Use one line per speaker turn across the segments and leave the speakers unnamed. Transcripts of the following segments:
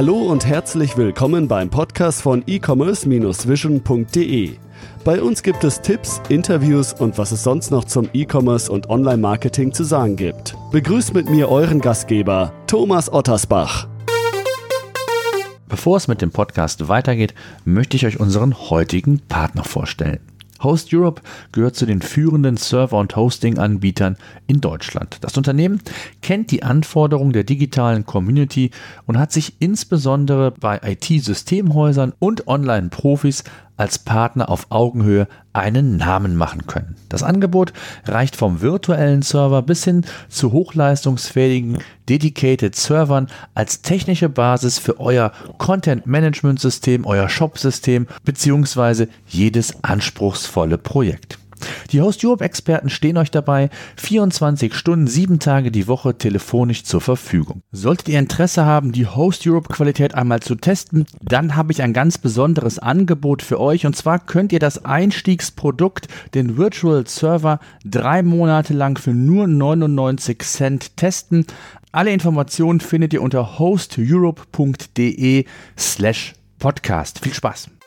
Hallo und herzlich willkommen beim Podcast von e-commerce-vision.de. Bei uns gibt es Tipps, Interviews und was es sonst noch zum E-Commerce und Online-Marketing zu sagen gibt. Begrüßt mit mir euren Gastgeber, Thomas Ottersbach.
Bevor es mit dem Podcast weitergeht, möchte ich euch unseren heutigen Partner vorstellen. Host Europe gehört zu den führenden Server- und Hosting-Anbietern in Deutschland. Das Unternehmen kennt die Anforderungen der digitalen Community und hat sich insbesondere bei IT-Systemhäusern und Online-Profis als Partner auf Augenhöhe einen Namen machen können. Das Angebot reicht vom virtuellen Server bis hin zu hochleistungsfähigen Dedicated Servern als technische Basis für euer Content Management System, euer Shop System bzw. jedes anspruchsvolle Projekt. Die Host Europe Experten stehen euch dabei 24 Stunden, sieben Tage die Woche telefonisch zur Verfügung. Solltet ihr Interesse haben, die Host Europe Qualität einmal zu testen, dann habe ich ein ganz besonderes Angebot für euch und zwar könnt ihr das Einstiegsprodukt, den Virtual Server, drei Monate lang für nur 99 Cent testen. Alle Informationen findet ihr unter hosteurope.de slash podcast. Viel Spaß!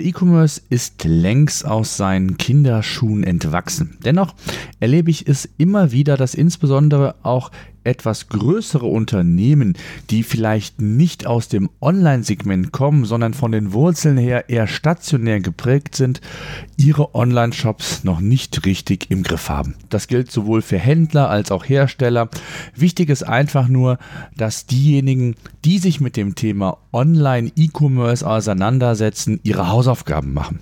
Der E-Commerce ist längst aus seinen Kinderschuhen entwachsen. Dennoch erlebe ich es immer wieder, dass insbesondere auch etwas größere Unternehmen, die vielleicht nicht aus dem Online-Segment kommen, sondern von den Wurzeln her eher stationär geprägt sind, ihre Online-Shops noch nicht richtig im Griff haben. Das gilt sowohl für Händler als auch Hersteller. Wichtig ist einfach nur, dass diejenigen, die sich mit dem Thema Online-E-Commerce auseinandersetzen, ihre Hausaufgaben machen.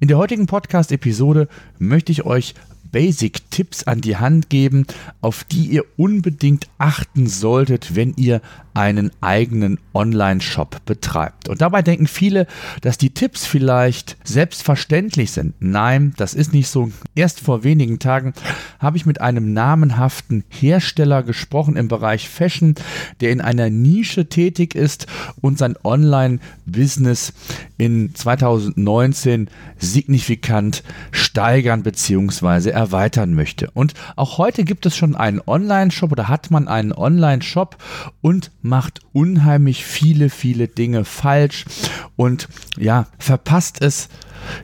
In der heutigen Podcast-Episode möchte ich euch Basic-Tipps an die Hand geben, auf die ihr unbedingt achten solltet, wenn ihr einen eigenen Online-Shop betreibt. Und dabei denken viele, dass die Tipps vielleicht selbstverständlich sind. Nein, das ist nicht so. Erst vor wenigen Tagen habe ich mit einem namenhaften Hersteller gesprochen im Bereich Fashion, der in einer Nische tätig ist und sein Online-Business in 2019 signifikant steigern bzw. erweitern möchte. Und auch heute gibt es schon einen Online-Shop oder hat man einen Online-Shop und macht unheimlich viele, viele Dinge falsch und ja, verpasst es,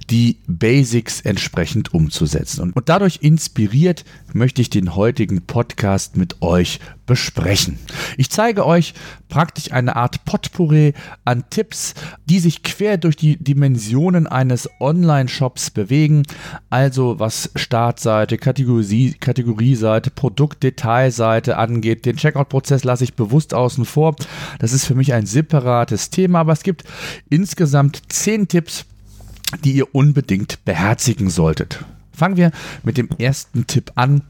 die Basics entsprechend umzusetzen. Und, und dadurch inspiriert möchte ich den heutigen Podcast mit euch besprechen. Ich zeige euch praktisch eine Art Potpourri an Tipps, die sich quer durch die Dimensionen eines Online-Shops bewegen. Also was Startseite, Kategorie, Kategorieseite, Produktdetailseite angeht. Den Checkout-Prozess lasse ich bewusst außen vor. Das ist für mich ein separates Thema, aber es gibt insgesamt zehn Tipps, die ihr unbedingt beherzigen solltet. Fangen wir mit dem ersten Tipp an.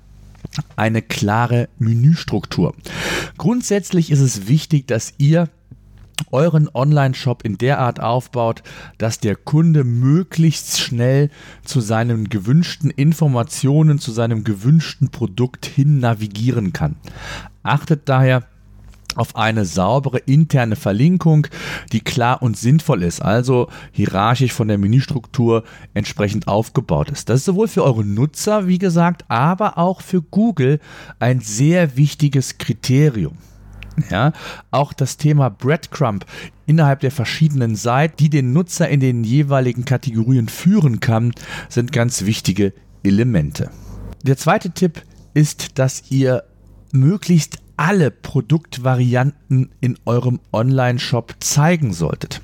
Eine klare Menüstruktur. Grundsätzlich ist es wichtig, dass ihr euren Online-Shop in der Art aufbaut, dass der Kunde möglichst schnell zu seinen gewünschten Informationen, zu seinem gewünschten Produkt hin navigieren kann. Achtet daher auf eine saubere interne Verlinkung, die klar und sinnvoll ist, also hierarchisch von der Menüstruktur entsprechend aufgebaut ist. Das ist sowohl für eure Nutzer, wie gesagt, aber auch für Google ein sehr wichtiges Kriterium. Ja, auch das Thema Breadcrumb innerhalb der verschiedenen Seiten, die den Nutzer in den jeweiligen Kategorien führen kann, sind ganz wichtige Elemente. Der zweite Tipp ist, dass ihr möglichst alle Produktvarianten in eurem Online-Shop zeigen solltet.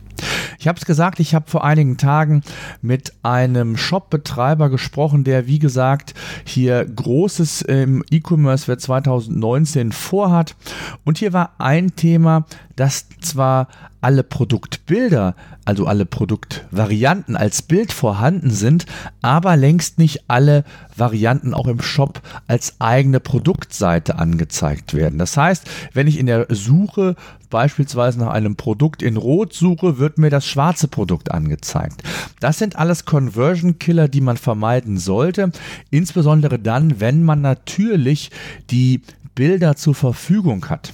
Ich habe es gesagt, ich habe vor einigen Tagen mit einem Shop-Betreiber gesprochen, der wie gesagt hier Großes im E-Commerce für 2019 vorhat. Und hier war ein Thema, dass zwar alle Produktbilder, also alle Produktvarianten als Bild vorhanden sind, aber längst nicht alle Varianten auch im Shop als eigene Produktseite angezeigt werden. Das heißt, wenn ich in der Suche beispielsweise nach einem Produkt in Rot suche, wird mir das schwarze Produkt angezeigt. Das sind alles Conversion Killer, die man vermeiden sollte, insbesondere dann, wenn man natürlich die Bilder zur Verfügung hat.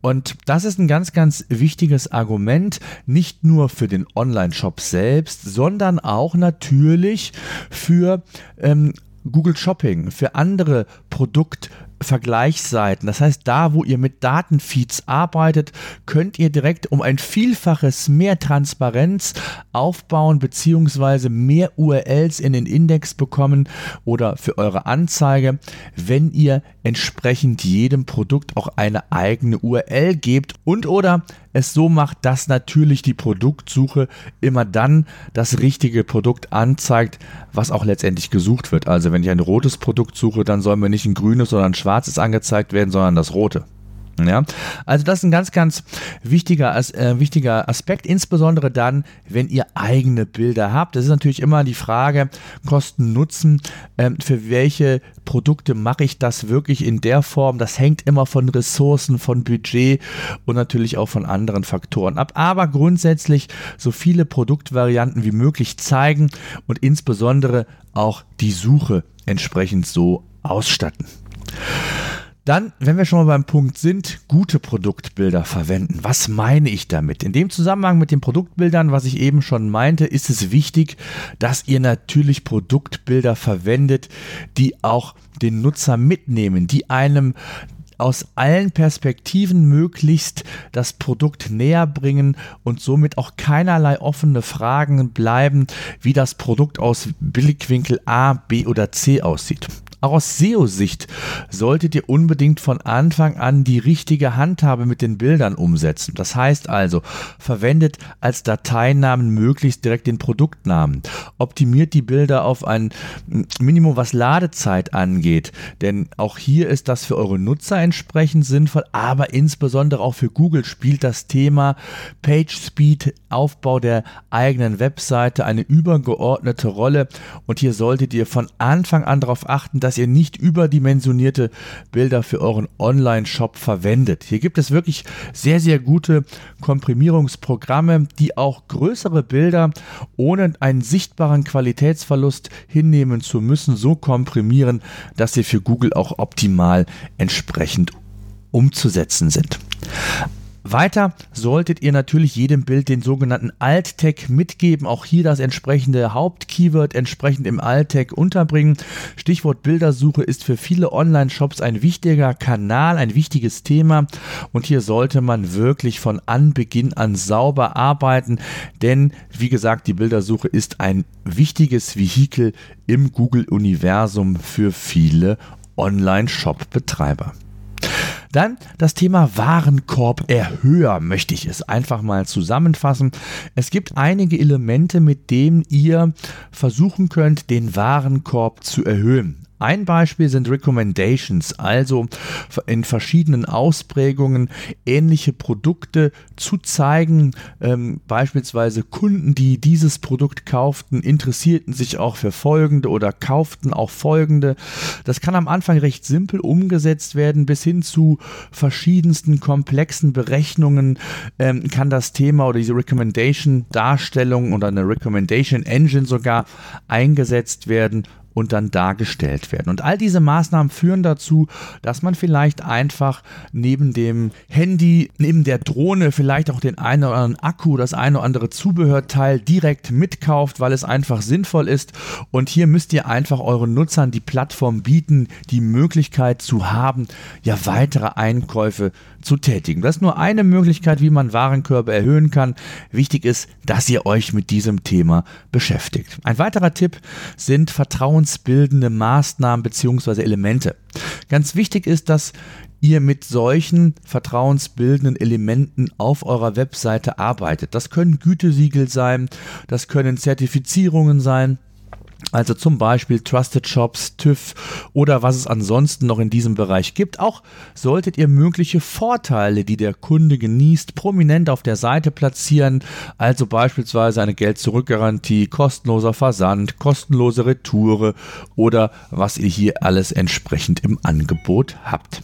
Und das ist ein ganz, ganz wichtiges Argument, nicht nur für den Online-Shop selbst, sondern auch natürlich für ähm, Google Shopping, für andere Produkt- Vergleichsseiten. Das heißt, da, wo ihr mit Datenfeeds arbeitet, könnt ihr direkt um ein Vielfaches mehr Transparenz aufbauen, beziehungsweise mehr URLs in den Index bekommen oder für eure Anzeige, wenn ihr entsprechend jedem Produkt auch eine eigene URL gebt und oder es so macht, dass natürlich die Produktsuche immer dann das richtige Produkt anzeigt, was auch letztendlich gesucht wird. Also wenn ich ein rotes Produkt suche, dann soll mir nicht ein grünes, sondern ein schwarzes angezeigt werden, sondern das rote. Ja, also das ist ein ganz, ganz wichtiger, äh, wichtiger Aspekt, insbesondere dann, wenn ihr eigene Bilder habt. Das ist natürlich immer die Frage, Kosten, Nutzen, ähm, für welche Produkte mache ich das wirklich in der Form? Das hängt immer von Ressourcen, von Budget und natürlich auch von anderen Faktoren ab. Aber grundsätzlich so viele Produktvarianten wie möglich zeigen und insbesondere auch die Suche entsprechend so ausstatten. Dann, wenn wir schon mal beim Punkt sind, gute Produktbilder verwenden. Was meine ich damit? In dem Zusammenhang mit den Produktbildern, was ich eben schon meinte, ist es wichtig, dass ihr natürlich Produktbilder verwendet, die auch den Nutzer mitnehmen, die einem aus allen Perspektiven möglichst das Produkt näher bringen und somit auch keinerlei offene Fragen bleiben, wie das Produkt aus Blickwinkel A, B oder C aussieht. Auch aus SEO-Sicht solltet ihr unbedingt von Anfang an die richtige Handhabe mit den Bildern umsetzen. Das heißt also, verwendet als Dateinamen möglichst direkt den Produktnamen. Optimiert die Bilder auf ein Minimum, was Ladezeit angeht. Denn auch hier ist das für eure Nutzer entsprechend sinnvoll, aber insbesondere auch für Google spielt das Thema Page Speed, Aufbau der eigenen Webseite eine übergeordnete Rolle. Und hier solltet ihr von Anfang an darauf achten, dass dass ihr nicht überdimensionierte Bilder für euren Online-Shop verwendet. Hier gibt es wirklich sehr, sehr gute Komprimierungsprogramme, die auch größere Bilder ohne einen sichtbaren Qualitätsverlust hinnehmen zu müssen, so komprimieren, dass sie für Google auch optimal entsprechend umzusetzen sind. Weiter solltet ihr natürlich jedem Bild den sogenannten Alt-Tag mitgeben. Auch hier das entsprechende Hauptkeyword entsprechend im Alt-Tag unterbringen. Stichwort Bildersuche ist für viele Online-Shops ein wichtiger Kanal, ein wichtiges Thema. Und hier sollte man wirklich von Anbeginn an sauber arbeiten. Denn, wie gesagt, die Bildersuche ist ein wichtiges Vehikel im Google-Universum für viele Online-Shop-Betreiber. Dann das Thema Warenkorb-Erhöher möchte ich es einfach mal zusammenfassen. Es gibt einige Elemente, mit denen ihr versuchen könnt, den Warenkorb zu erhöhen. Ein Beispiel sind Recommendations, also in verschiedenen Ausprägungen ähnliche Produkte zu zeigen. Ähm, beispielsweise Kunden, die dieses Produkt kauften, interessierten sich auch für folgende oder kauften auch folgende. Das kann am Anfang recht simpel umgesetzt werden, bis hin zu verschiedensten komplexen Berechnungen ähm, kann das Thema oder diese Recommendation-Darstellung oder eine Recommendation Engine sogar eingesetzt werden und dann dargestellt werden. Und all diese Maßnahmen führen dazu, dass man vielleicht einfach neben dem Handy, neben der Drohne vielleicht auch den einen oder anderen Akku, das eine oder andere Zubehörteil direkt mitkauft, weil es einfach sinnvoll ist. Und hier müsst ihr einfach euren Nutzern die Plattform bieten, die Möglichkeit zu haben, ja weitere Einkäufe zu tätigen. Das ist nur eine Möglichkeit, wie man Warenkörbe erhöhen kann. Wichtig ist, dass ihr euch mit diesem Thema beschäftigt. Ein weiterer Tipp sind Vertrauen vertrauensbildende Maßnahmen bzw. Elemente. Ganz wichtig ist, dass ihr mit solchen vertrauensbildenden Elementen auf eurer Webseite arbeitet. Das können Gütesiegel sein, das können Zertifizierungen sein, also zum Beispiel Trusted Shops, TÜV oder was es ansonsten noch in diesem Bereich gibt. Auch solltet ihr mögliche Vorteile, die der Kunde genießt, prominent auf der Seite platzieren. Also beispielsweise eine Geld-Zurück-Garantie, kostenloser Versand, kostenlose Retoure oder was ihr hier alles entsprechend im Angebot habt.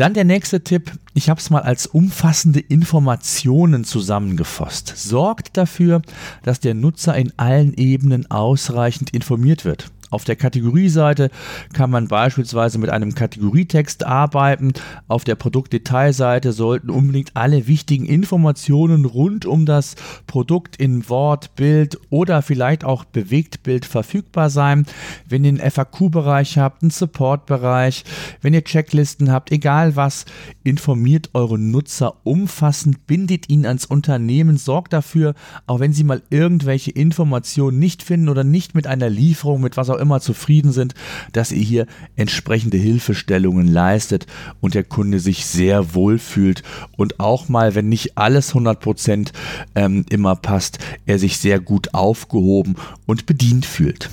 Dann der nächste Tipp. Ich habe es mal als umfassende Informationen zusammengefasst. Sorgt dafür, dass der Nutzer in allen Ebenen ausreichend informiert wird. Auf der Kategorieseite kann man beispielsweise mit einem Kategorietext arbeiten. Auf der Produktdetailseite sollten unbedingt alle wichtigen Informationen rund um das Produkt in Wort, Bild oder vielleicht auch Bewegtbild verfügbar sein. Wenn ihr einen FAQ-Bereich habt, einen Support-Bereich, wenn ihr Checklisten habt, egal was, informiert eure Nutzer umfassend, bindet ihn ans Unternehmen, sorgt dafür, auch wenn sie mal irgendwelche Informationen nicht finden oder nicht mit einer Lieferung, mit was auch immer zufrieden sind, dass ihr hier entsprechende Hilfestellungen leistet und der Kunde sich sehr wohl fühlt und auch mal, wenn nicht alles 100% ähm, immer passt, er sich sehr gut aufgehoben und bedient fühlt.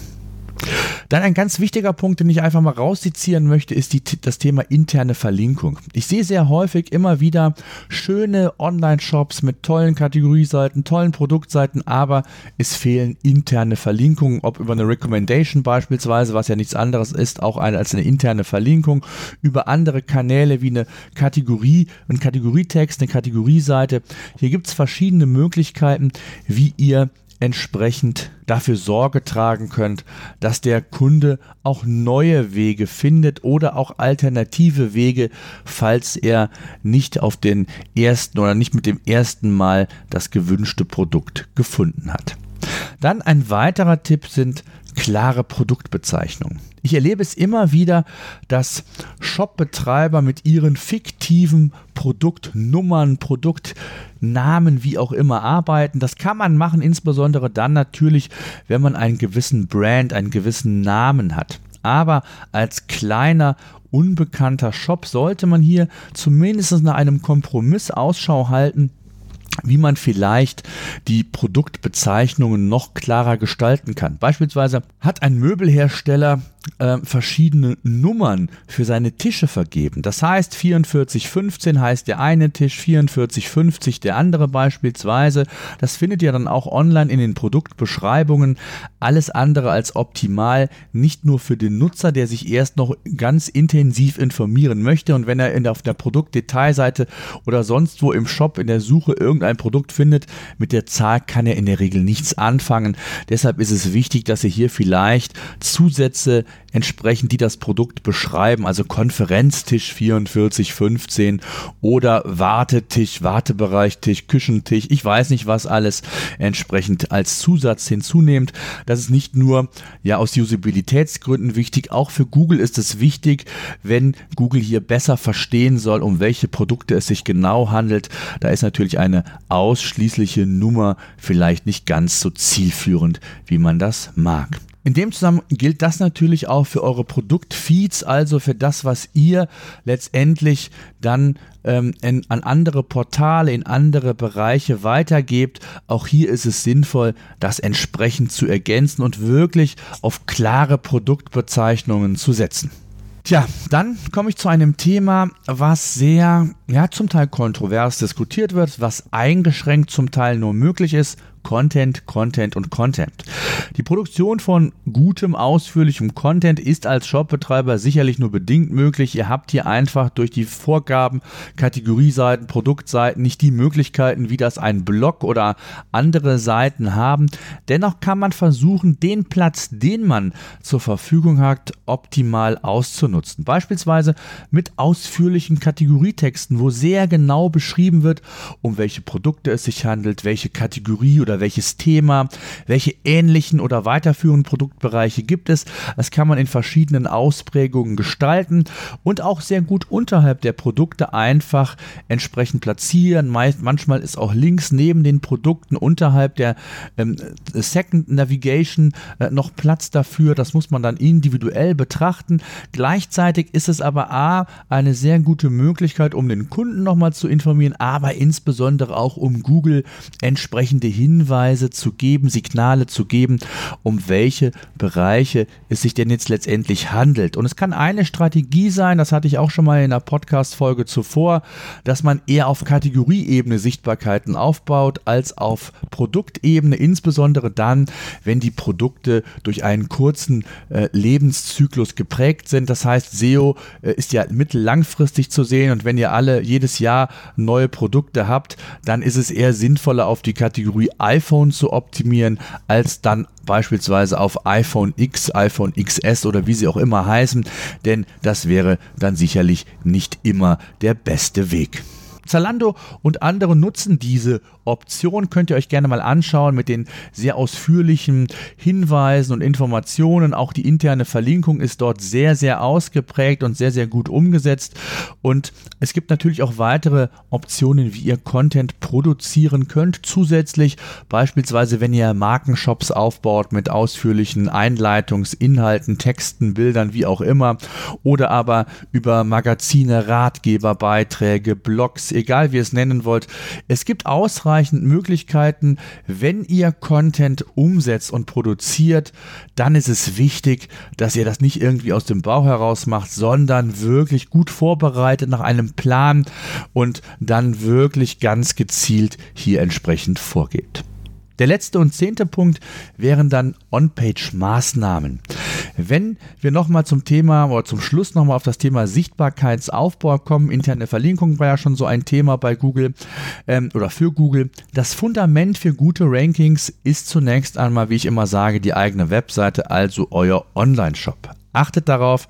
Dann ein ganz wichtiger Punkt, den ich einfach mal rauszitieren möchte, ist die, das Thema interne Verlinkung. Ich sehe sehr häufig immer wieder schöne Online-Shops mit tollen Kategorieseiten, tollen Produktseiten, aber es fehlen interne Verlinkungen, ob über eine Recommendation beispielsweise, was ja nichts anderes ist, auch eine, als eine interne Verlinkung, über andere Kanäle wie eine Kategorie, ein Kategorietext, eine Kategorieseite. Hier gibt es verschiedene Möglichkeiten, wie ihr entsprechend dafür Sorge tragen könnt, dass der Kunde auch neue Wege findet oder auch alternative Wege, falls er nicht auf den ersten oder nicht mit dem ersten Mal das gewünschte Produkt gefunden hat. Dann ein weiterer Tipp sind klare Produktbezeichnungen. Ich erlebe es immer wieder, dass Shopbetreiber mit ihren fiktiven Produktnummern, Produktnamen, wie auch immer arbeiten. Das kann man machen, insbesondere dann natürlich, wenn man einen gewissen Brand, einen gewissen Namen hat. Aber als kleiner unbekannter Shop sollte man hier zumindest nach einem Kompromiss Ausschau halten, wie man vielleicht die Produktbezeichnungen noch klarer gestalten kann. Beispielsweise hat ein Möbelhersteller äh, verschiedene Nummern für seine Tische vergeben. Das heißt, 4415 heißt der eine Tisch, 4450 der andere beispielsweise. Das findet ihr dann auch online in den Produktbeschreibungen. Alles andere als optimal, nicht nur für den Nutzer, der sich erst noch ganz intensiv informieren möchte und wenn er in auf der Produktdetailseite oder sonst wo im Shop in der Suche irgendein Produkt findet, mit der Zahl kann er in der Regel nichts anfangen. Deshalb ist es wichtig, dass ihr hier vielleicht Zusätze entsprechend, die das Produkt beschreiben, also Konferenztisch 4415 oder Wartetisch, Wartebereichtisch, Küchentisch, ich weiß nicht was alles entsprechend als Zusatz hinzunehmt. Das ist nicht nur ja aus Usabilitätsgründen wichtig, auch für Google ist es wichtig, wenn Google hier besser verstehen soll, um welche Produkte es sich genau handelt. Da ist natürlich eine ausschließliche Nummer vielleicht nicht ganz so zielführend, wie man das mag. In dem Zusammenhang gilt das natürlich auch für eure Produktfeeds, also für das, was ihr letztendlich dann ähm, in, an andere Portale, in andere Bereiche weitergebt. Auch hier ist es sinnvoll, das entsprechend zu ergänzen und wirklich auf klare Produktbezeichnungen zu setzen. Tja, dann komme ich zu einem Thema, was sehr, ja, zum Teil kontrovers diskutiert wird, was eingeschränkt zum Teil nur möglich ist Content, Content und Content. Die Produktion von gutem, ausführlichem Content ist als Shopbetreiber sicherlich nur bedingt möglich. Ihr habt hier einfach durch die Vorgaben, Kategorieseiten, Produktseiten nicht die Möglichkeiten, wie das ein Blog oder andere Seiten haben. Dennoch kann man versuchen, den Platz, den man zur Verfügung hat, optimal auszunutzen. Beispielsweise mit ausführlichen Kategorietexten, wo sehr genau beschrieben wird, um welche Produkte es sich handelt, welche Kategorie oder welches Thema, welche ähnlichen oder weiterführenden Produktbereiche gibt es. Das kann man in verschiedenen Ausprägungen gestalten und auch sehr gut unterhalb der Produkte einfach entsprechend platzieren. Meist, manchmal ist auch links neben den Produkten unterhalb der ähm, Second Navigation äh, noch Platz dafür. Das muss man dann individuell betrachten. Gleichzeitig ist es aber A, eine sehr gute Möglichkeit, um den Kunden nochmal zu informieren, aber insbesondere auch um Google entsprechende Hinweise Hinweise zu geben, Signale zu geben, um welche Bereiche es sich denn jetzt letztendlich handelt. Und es kann eine Strategie sein, das hatte ich auch schon mal in der Podcast-Folge zuvor, dass man eher auf Kategorieebene Sichtbarkeiten aufbaut als auf Produktebene, insbesondere dann, wenn die Produkte durch einen kurzen äh, Lebenszyklus geprägt sind. Das heißt, SEO äh, ist ja mittellangfristig zu sehen und wenn ihr alle jedes Jahr neue Produkte habt, dann ist es eher sinnvoller auf die Kategorie iPhone zu optimieren, als dann beispielsweise auf iPhone X, iPhone XS oder wie sie auch immer heißen, denn das wäre dann sicherlich nicht immer der beste Weg. Zalando und andere nutzen diese Option. Könnt ihr euch gerne mal anschauen mit den sehr ausführlichen Hinweisen und Informationen. Auch die interne Verlinkung ist dort sehr, sehr ausgeprägt und sehr, sehr gut umgesetzt. Und es gibt natürlich auch weitere Optionen, wie ihr Content produzieren könnt. Zusätzlich beispielsweise, wenn ihr Markenshops aufbaut mit ausführlichen Einleitungsinhalten, Texten, Bildern, wie auch immer. Oder aber über Magazine, Ratgeber, Beiträge, Blogs, egal wie ihr es nennen wollt. Es gibt ausreichend Möglichkeiten, wenn ihr Content umsetzt und produziert, dann ist es wichtig, dass ihr das nicht irgendwie aus dem Bauch heraus macht, sondern wirklich gut vorbereitet nach einem Plan und dann wirklich ganz gezielt hier entsprechend vorgeht. Der letzte und zehnte Punkt wären dann On-Page-Maßnahmen. Wenn wir nochmal zum Thema oder zum Schluss nochmal auf das Thema Sichtbarkeitsaufbau kommen, interne Verlinkung war ja schon so ein Thema bei Google ähm, oder für Google. Das Fundament für gute Rankings ist zunächst einmal, wie ich immer sage, die eigene Webseite, also euer Online-Shop. Achtet darauf,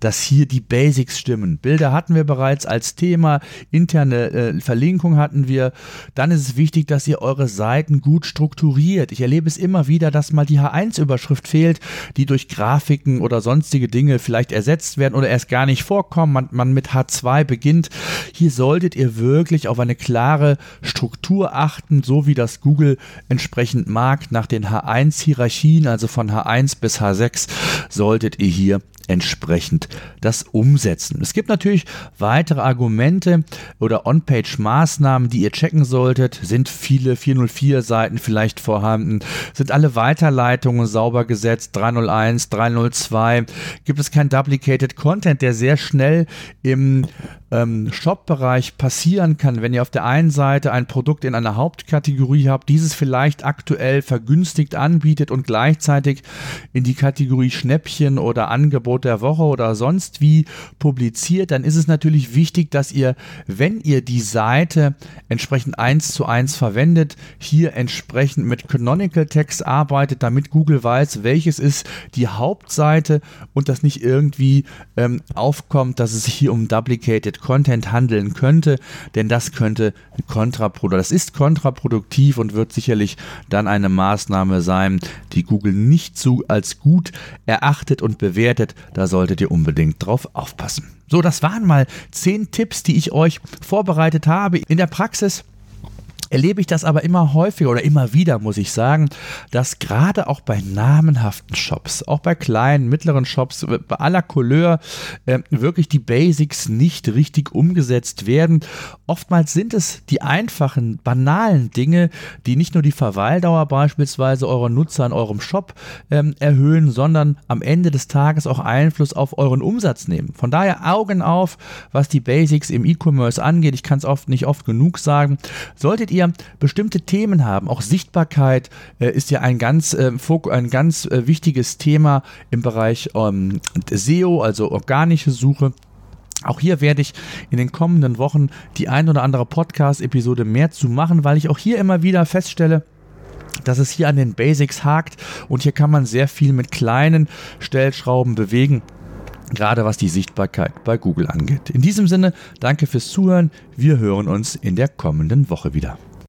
dass hier die Basics stimmen. Bilder hatten wir bereits als Thema, interne äh, Verlinkung hatten wir. Dann ist es wichtig, dass ihr eure Seiten gut strukturiert. Ich erlebe es immer wieder, dass mal die H1-Überschrift fehlt, die durch Grafiken oder sonstige Dinge vielleicht ersetzt werden oder erst gar nicht vorkommen. Man, man mit H2 beginnt. Hier solltet ihr wirklich auf eine klare Struktur achten, so wie das Google entsprechend mag. Nach den H1-Hierarchien, also von H1 bis H6, solltet ihr hier hier entsprechend das umsetzen. Es gibt natürlich weitere Argumente oder On-Page-Maßnahmen, die ihr checken solltet. Sind viele 404-Seiten vielleicht vorhanden? Sind alle Weiterleitungen sauber gesetzt? 301, 302? Gibt es kein Duplicated Content, der sehr schnell im ähm, Shop-Bereich passieren kann, wenn ihr auf der einen Seite ein Produkt in einer Hauptkategorie habt, dieses vielleicht aktuell vergünstigt anbietet und gleichzeitig in die Kategorie Schnäppchen oder Angebot der Woche oder sonst wie publiziert, dann ist es natürlich wichtig, dass ihr, wenn ihr die Seite entsprechend eins zu eins verwendet, hier entsprechend mit Canonical Text arbeitet, damit Google weiß, welches ist die Hauptseite und das nicht irgendwie ähm, aufkommt, dass es sich hier um Duplicated Content handeln könnte, denn das könnte kontraproduktiv, das ist kontraproduktiv und wird sicherlich dann eine Maßnahme sein, die Google nicht so als gut erachtet und bewertet. Da solltet ihr unbedingt drauf aufpassen. So, das waren mal zehn Tipps, die ich euch vorbereitet habe. In der Praxis erlebe ich das aber immer häufiger oder immer wieder, muss ich sagen, dass gerade auch bei namenhaften Shops, auch bei kleinen, mittleren Shops, bei aller Couleur, äh, wirklich die Basics nicht richtig umgesetzt werden. Oftmals sind es die einfachen, banalen Dinge, die nicht nur die Verweildauer beispielsweise eurer Nutzer in eurem Shop ähm, erhöhen, sondern am Ende des Tages auch Einfluss auf euren Umsatz nehmen. Von daher Augen auf, was die Basics im E-Commerce angeht. Ich kann es oft nicht oft genug sagen. Solltet ihr ihr bestimmte Themen haben, auch Sichtbarkeit äh, ist ja ein ganz, äh, ein ganz äh, wichtiges Thema im Bereich ähm, SEO, also organische Suche. Auch hier werde ich in den kommenden Wochen die ein oder andere Podcast-Episode mehr zu machen, weil ich auch hier immer wieder feststelle, dass es hier an den Basics hakt und hier kann man sehr viel mit kleinen Stellschrauben bewegen gerade was die Sichtbarkeit bei Google angeht. In diesem Sinne, danke fürs Zuhören. Wir hören uns in der kommenden Woche wieder.